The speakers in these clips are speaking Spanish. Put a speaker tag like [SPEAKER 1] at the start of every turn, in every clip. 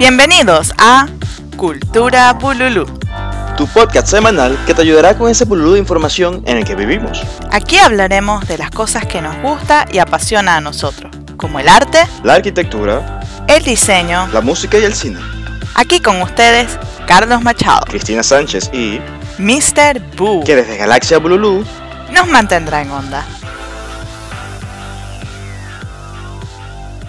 [SPEAKER 1] Bienvenidos a Cultura Bululú.
[SPEAKER 2] Tu podcast semanal que te ayudará con ese bululú de información en el que vivimos.
[SPEAKER 1] Aquí hablaremos de las cosas que nos gusta y apasiona a nosotros, como el arte,
[SPEAKER 2] La arquitectura,
[SPEAKER 1] el diseño.
[SPEAKER 2] la música y el cine.
[SPEAKER 1] Aquí con ustedes, Carlos Machado,
[SPEAKER 2] Cristina Sánchez y
[SPEAKER 1] Mr. Boo.
[SPEAKER 2] que desde Galaxia Bululú
[SPEAKER 1] nos mantendrá en onda.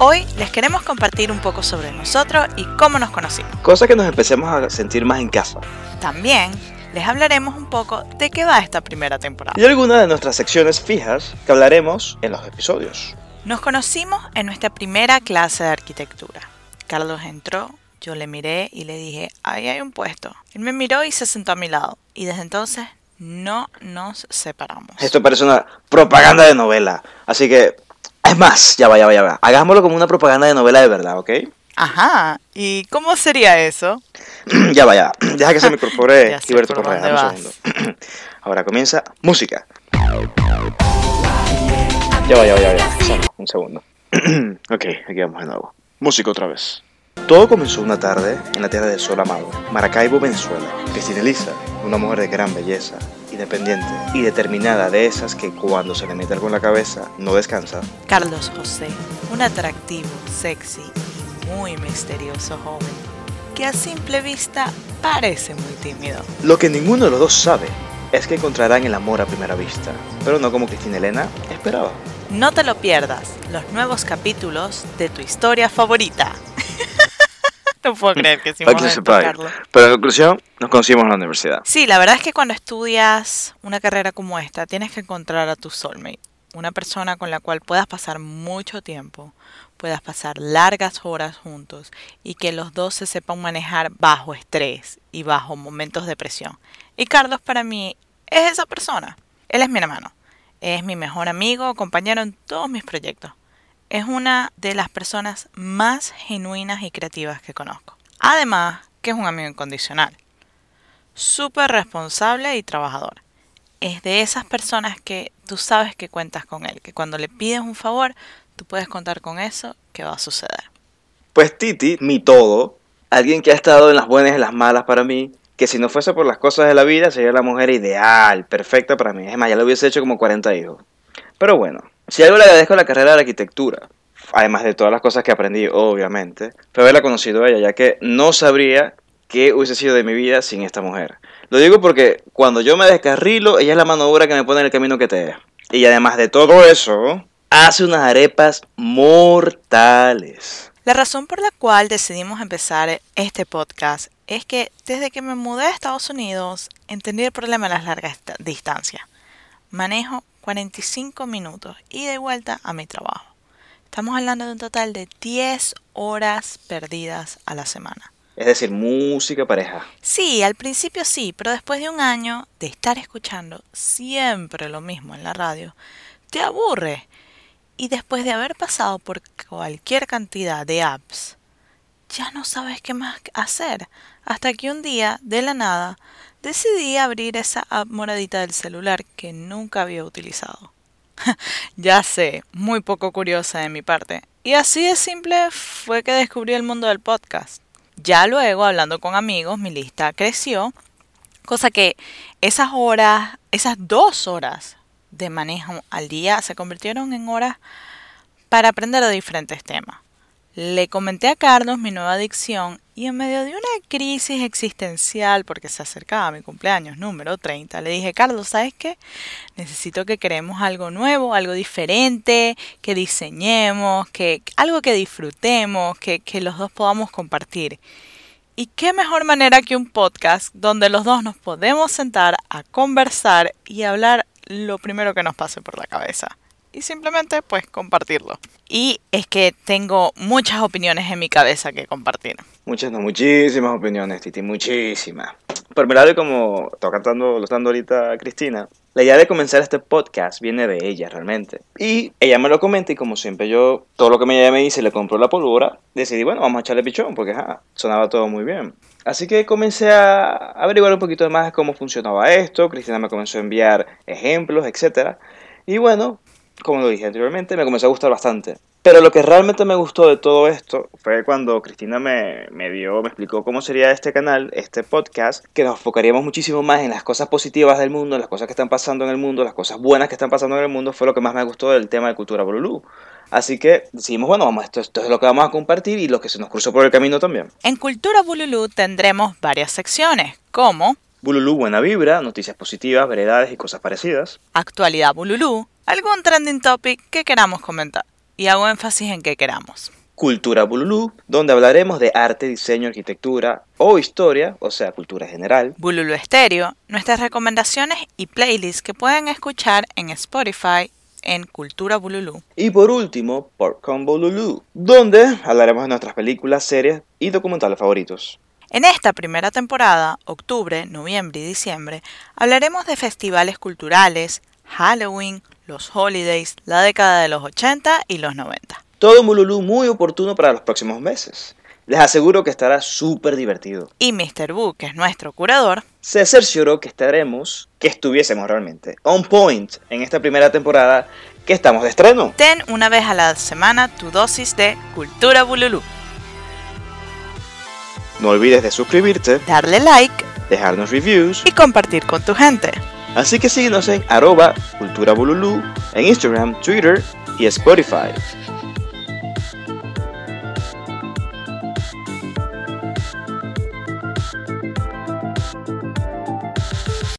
[SPEAKER 1] Hoy les queremos compartir un poco sobre nosotros y cómo nos conocimos.
[SPEAKER 2] cosa que nos empecemos a sentir más en casa.
[SPEAKER 1] También les hablaremos un poco de qué va esta primera temporada.
[SPEAKER 2] Y algunas de nuestras secciones fijas que hablaremos en los episodios.
[SPEAKER 1] Nos conocimos en nuestra primera clase de arquitectura. Carlos entró, yo le miré y le dije, ahí hay un puesto. Él me miró y se sentó a mi lado. Y desde entonces no nos separamos.
[SPEAKER 2] Esto parece una propaganda de novela. Así que, es más, ya va, ya va, ya va. Hagámoslo como una propaganda de novela de verdad, ¿ok?
[SPEAKER 1] Ajá, ¿y cómo sería eso?
[SPEAKER 2] ya va, ya va. Deja que se me incorpore Gilberto Correa. dame un segundo. Ahora comienza música. Ya va, ya va, ya va. ya Un segundo. ok, aquí vamos de nuevo. Música otra vez. Todo comenzó una tarde en la tierra del sol amado, Maracaibo, Venezuela. Cristina Elisa, una mujer de gran belleza, independiente y determinada de esas que cuando se le mete algo en la cabeza no descansa.
[SPEAKER 1] Carlos José, un atractivo, sexy y muy misterioso joven, que a simple vista parece muy tímido.
[SPEAKER 2] Lo que ninguno de los dos sabe es que encontrarán el amor a primera vista, pero no como Cristina Elena esperaba.
[SPEAKER 1] No te lo pierdas, los nuevos capítulos de tu historia favorita. no puedo creer que hicimos. Carlos.
[SPEAKER 2] Pero en conclusión, nos conocimos en la universidad.
[SPEAKER 1] Sí, la verdad es que cuando estudias una carrera como esta, tienes que encontrar a tu soulmate, una persona con la cual puedas pasar mucho tiempo, puedas pasar largas horas juntos y que los dos se sepan manejar bajo estrés y bajo momentos de presión. Y Carlos para mí es esa persona. Él es mi hermano, es mi mejor amigo, compañero en todos mis proyectos. Es una de las personas más genuinas y creativas que conozco. Además, que es un amigo incondicional súper responsable y trabajador. Es de esas personas que tú sabes que cuentas con él, que cuando le pides un favor, tú puedes contar con eso que va a suceder.
[SPEAKER 2] Pues Titi, mi todo, alguien que ha estado en las buenas y en las malas para mí, que si no fuese por las cosas de la vida sería la mujer ideal, perfecta para mí. Es más, ya lo hubiese hecho como 40 hijos. Pero bueno, si algo le agradezco a la carrera de arquitectura, además de todas las cosas que aprendí, obviamente, fue haberla conocido a ella, ya que no sabría qué hubiese sido de mi vida sin esta mujer. Lo digo porque cuando yo me descarrilo, ella es la mano dura que me pone en el camino que te es. Y además de todo eso, hace unas arepas mortales.
[SPEAKER 1] La razón por la cual decidimos empezar este podcast es que desde que me mudé a Estados Unidos entendí el problema de las largas distancias. Manejo 45 minutos y de vuelta a mi trabajo. Estamos hablando de un total de 10 horas perdidas a la semana.
[SPEAKER 2] Es decir, música pareja.
[SPEAKER 1] Sí, al principio sí, pero después de un año de estar escuchando siempre lo mismo en la radio, te aburre. Y después de haber pasado por cualquier cantidad de apps, ya no sabes qué más hacer. Hasta que un día, de la nada, decidí abrir esa app moradita del celular que nunca había utilizado. ya sé, muy poco curiosa de mi parte. Y así de simple fue que descubrí el mundo del podcast. Ya luego, hablando con amigos, mi lista creció, cosa que esas horas, esas dos horas de manejo al día se convirtieron en horas para aprender de diferentes temas. Le comenté a Carlos mi nueva adicción y en medio de una crisis existencial porque se acercaba mi cumpleaños número 30, le dije, Carlos, ¿sabes qué? Necesito que creemos algo nuevo, algo diferente, que diseñemos, que algo que disfrutemos, que, que los dos podamos compartir. Y qué mejor manera que un podcast donde los dos nos podemos sentar a conversar y hablar lo primero que nos pase por la cabeza. Y simplemente pues compartirlo. Y es que tengo muchas opiniones en mi cabeza que compartir.
[SPEAKER 2] Muchas, no, muchísimas opiniones, Titi, muchísimas. Por mi lado, como está cantando, lo dando ahorita Cristina, la idea de comenzar este podcast viene de ella realmente. Y ella me lo comenta y como siempre yo, todo lo que me ella me dice, le compró la pólvora, decidí, bueno, vamos a echarle pichón porque ajá, sonaba todo muy bien. Así que comencé a averiguar un poquito más cómo funcionaba esto, Cristina me comenzó a enviar ejemplos, etc. Y bueno, como lo dije anteriormente, me comenzó a gustar bastante. Pero lo que realmente me gustó de todo esto fue cuando Cristina me, me dio, me explicó cómo sería este canal, este podcast, que nos enfocaríamos muchísimo más en las cosas positivas del mundo, en las cosas que están pasando en el mundo, las cosas buenas que están pasando en el mundo, fue lo que más me gustó del tema de cultura Bululú. Así que decidimos, bueno, vamos, esto, esto es lo que vamos a compartir y lo que se nos cruzó por el camino también.
[SPEAKER 1] En Cultura Bululú tendremos varias secciones, como
[SPEAKER 2] Bululú Buena Vibra, noticias positivas, veredades y cosas parecidas.
[SPEAKER 1] Actualidad Bululú, algún trending topic que queramos comentar. Y hago énfasis en que queramos.
[SPEAKER 2] Cultura Bululú, donde hablaremos de arte, diseño, arquitectura o historia, o sea, cultura general.
[SPEAKER 1] Bululú Estéreo, nuestras recomendaciones y playlists que pueden escuchar en Spotify en Cultura Bululú.
[SPEAKER 2] Y por último, Popcorn Bululú, donde hablaremos de nuestras películas, series y documentales favoritos.
[SPEAKER 1] En esta primera temporada, octubre, noviembre y diciembre, hablaremos de festivales culturales, Halloween, los holidays, la década de los 80 y los 90.
[SPEAKER 2] Todo un Bululú muy oportuno para los próximos meses. Les aseguro que estará súper divertido.
[SPEAKER 1] Y Mr. Boo, que es nuestro curador,
[SPEAKER 2] Se cercioró que estaremos, que estuviésemos realmente on point en esta primera temporada que estamos de estreno.
[SPEAKER 1] ten una vez a la semana tu dosis de Cultura Bululú.
[SPEAKER 2] No olvides de suscribirte,
[SPEAKER 1] Darle like
[SPEAKER 2] dejarnos reviews,
[SPEAKER 1] y compartir con tu gente.
[SPEAKER 2] Así que síguenos en arroba cultura bululú en Instagram, Twitter y Spotify.